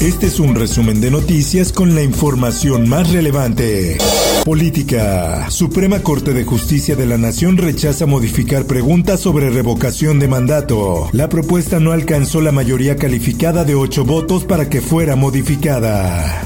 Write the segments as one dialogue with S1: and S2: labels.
S1: Este es un resumen de noticias con la información más relevante. Política. Suprema Corte de Justicia de la Nación rechaza modificar preguntas sobre revocación de mandato. La propuesta no alcanzó la mayoría calificada de ocho votos para que fuera modificada.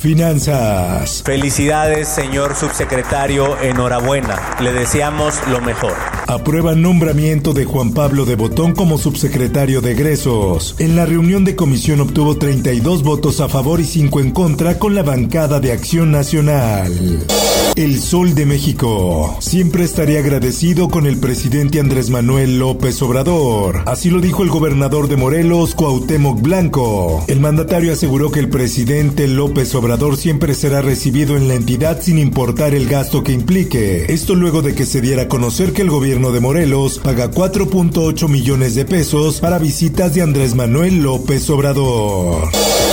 S1: Finanzas.
S2: Felicidades, señor subsecretario. Enhorabuena. Le deseamos lo mejor.
S1: Aprueba nombramiento de Juan Pablo de Botón como subsecretario de egresos. En la reunión de comisión obtuvo 32 votos a favor y 5 en contra con la bancada de Acción Nacional. El Sol de México. Siempre estaré agradecido con el presidente Andrés Manuel López Obrador. Así lo dijo el gobernador de Morelos, Cuauhtémoc Blanco. El mandatario aseguró que el presidente López Obrador siempre será recibido en la entidad sin importar el gasto que implique. Esto luego de que se diera a conocer que el gobierno de Morelos paga 4.8 millones de pesos para visitas de Andrés Manuel López Obrador.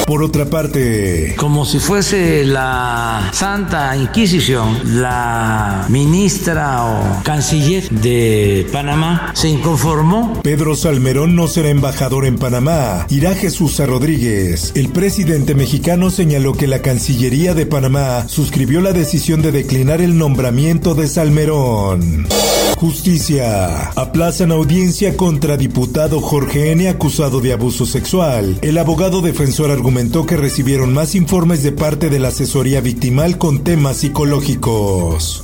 S1: Por otra parte,
S3: como si fuese la Santa Inquisición, la ministra o canciller de Panamá se inconformó.
S1: Pedro Salmerón no será embajador en Panamá, irá Jesús a Rodríguez. El presidente mexicano señaló que la Cancillería de Panamá suscribió la decisión de declinar el nombramiento de Salmerón. Justicia. Aplazan audiencia contra diputado Jorge N. acusado de abuso sexual. El abogado defensor argumentó que recibieron más informes de parte de la asesoría victimal con temas psicológicos.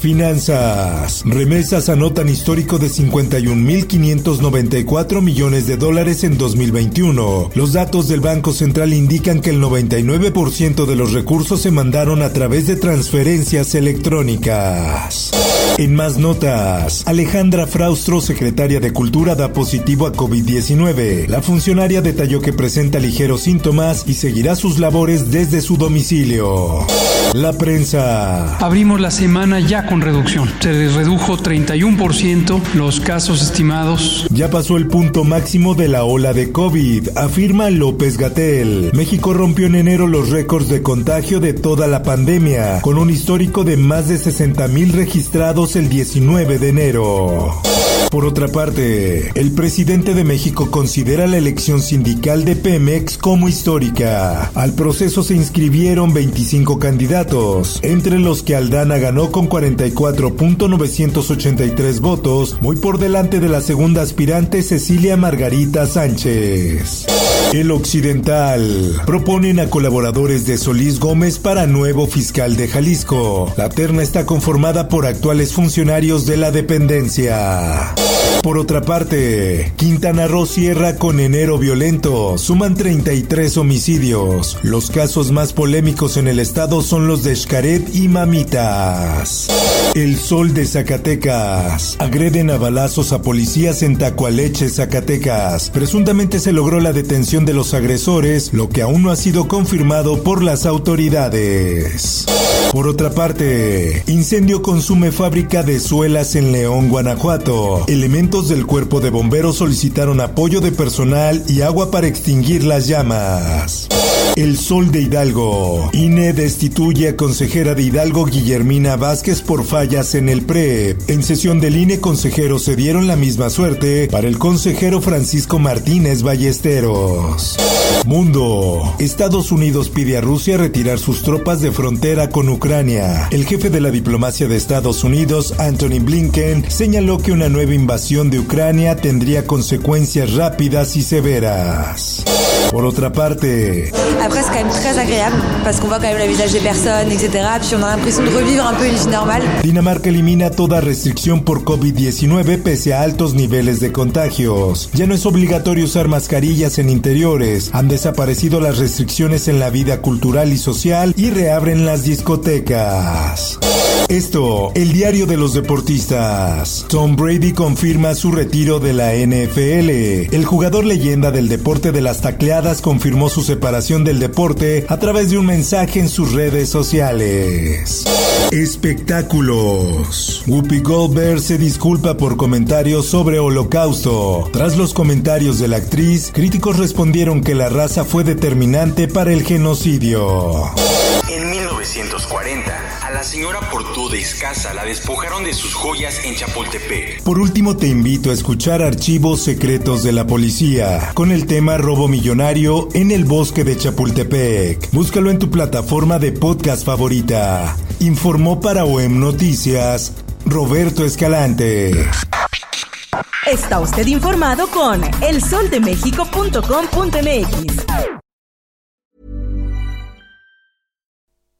S1: Finanzas. Remesas anotan histórico de 51.594 millones de dólares en 2021. Los datos del Banco Central indican que el 99% de los recursos se mandaron a través de transferencias electrónicas. En más notas, Alejandra Fraustro, secretaria de Cultura, da positivo a COVID-19. La funcionaria detalló que presenta ligeros síntomas y seguirá sus labores desde su domicilio. La prensa.
S4: Abrimos la semana ya con reducción. Se redujo 31% los casos estimados.
S1: Ya pasó el punto máximo de la ola de COVID, afirma López Gatel. México rompió en enero los récords de contagio de toda la pandemia, con un histórico de más de 60 mil registrados el 19 de enero. Por otra parte, el presidente de México considera la elección sindical de Pemex como histórica. Al proceso se inscribieron 25 candidatos, entre los que Aldana ganó con 44.983 votos, muy por delante de la segunda aspirante Cecilia Margarita Sánchez. El Occidental. Proponen a colaboradores de Solís Gómez para nuevo fiscal de Jalisco. La terna está conformada por actuales funcionarios de la dependencia. Por otra parte, Quintana Roo cierra con enero violento. Suman 33 homicidios. Los casos más polémicos en el estado son los de Xcaret y Mamitas. El sol de Zacatecas. Agreden a balazos a policías en Tacualeche, Zacatecas. Presuntamente se logró la detención de los agresores, lo que aún no ha sido confirmado por las autoridades. Por otra parte, incendio consume fábrica de suelas en León, Guanajuato. Elementos del cuerpo de bomberos solicitaron apoyo de personal y agua para extinguir las llamas. El Sol de Hidalgo. INE destituye a consejera de Hidalgo Guillermina Vázquez por fallas en el PRE. En sesión del INE, consejeros se dieron la misma suerte para el consejero Francisco Martínez Ballesteros. Mundo. Estados Unidos pide a Rusia retirar sus tropas de frontera con Ucrania. El jefe de la diplomacia de Estados Unidos, Anthony Blinken, señaló que una nueva invasión de Ucrania tendría consecuencias rápidas y severas. Por otra parte,
S5: Après, c'est quand même très agréable parce qu'on voit quand même le visage personnes, etc. Puis on a l'impression de revivre un peu une vie normale.
S1: Dinamarca elimina toda restricción por COVID-19 pese a altos niveles de contagios. Ya no es obligatorio usar mascarillas en interiores. Han desaparecido las restricciones en la vida cultural y social y reabren las discotecas. Esto, el diario de los deportistas. Tom Brady confirma su retiro de la NFL. El jugador leyenda del deporte de las tacleadas confirmó su separación del deporte a través de un mensaje en sus redes sociales. Espectáculos. Whoopi Goldberg se disculpa por comentarios sobre Holocausto. Tras los comentarios de la actriz, críticos respondieron que la raza fue determinante para el genocidio.
S6: En 1940, a la señora Portú de Escasa la despojaron de sus joyas en Chapultepec.
S1: Por último, te invito a escuchar Archivos Secretos de la Policía con el tema Robo Millonario en el bosque de Chapultepec. Búscalo en tu plataforma de podcast favorita. Informó para OEM Noticias Roberto Escalante.
S7: Está usted informado con elsoldemexico.com.mx.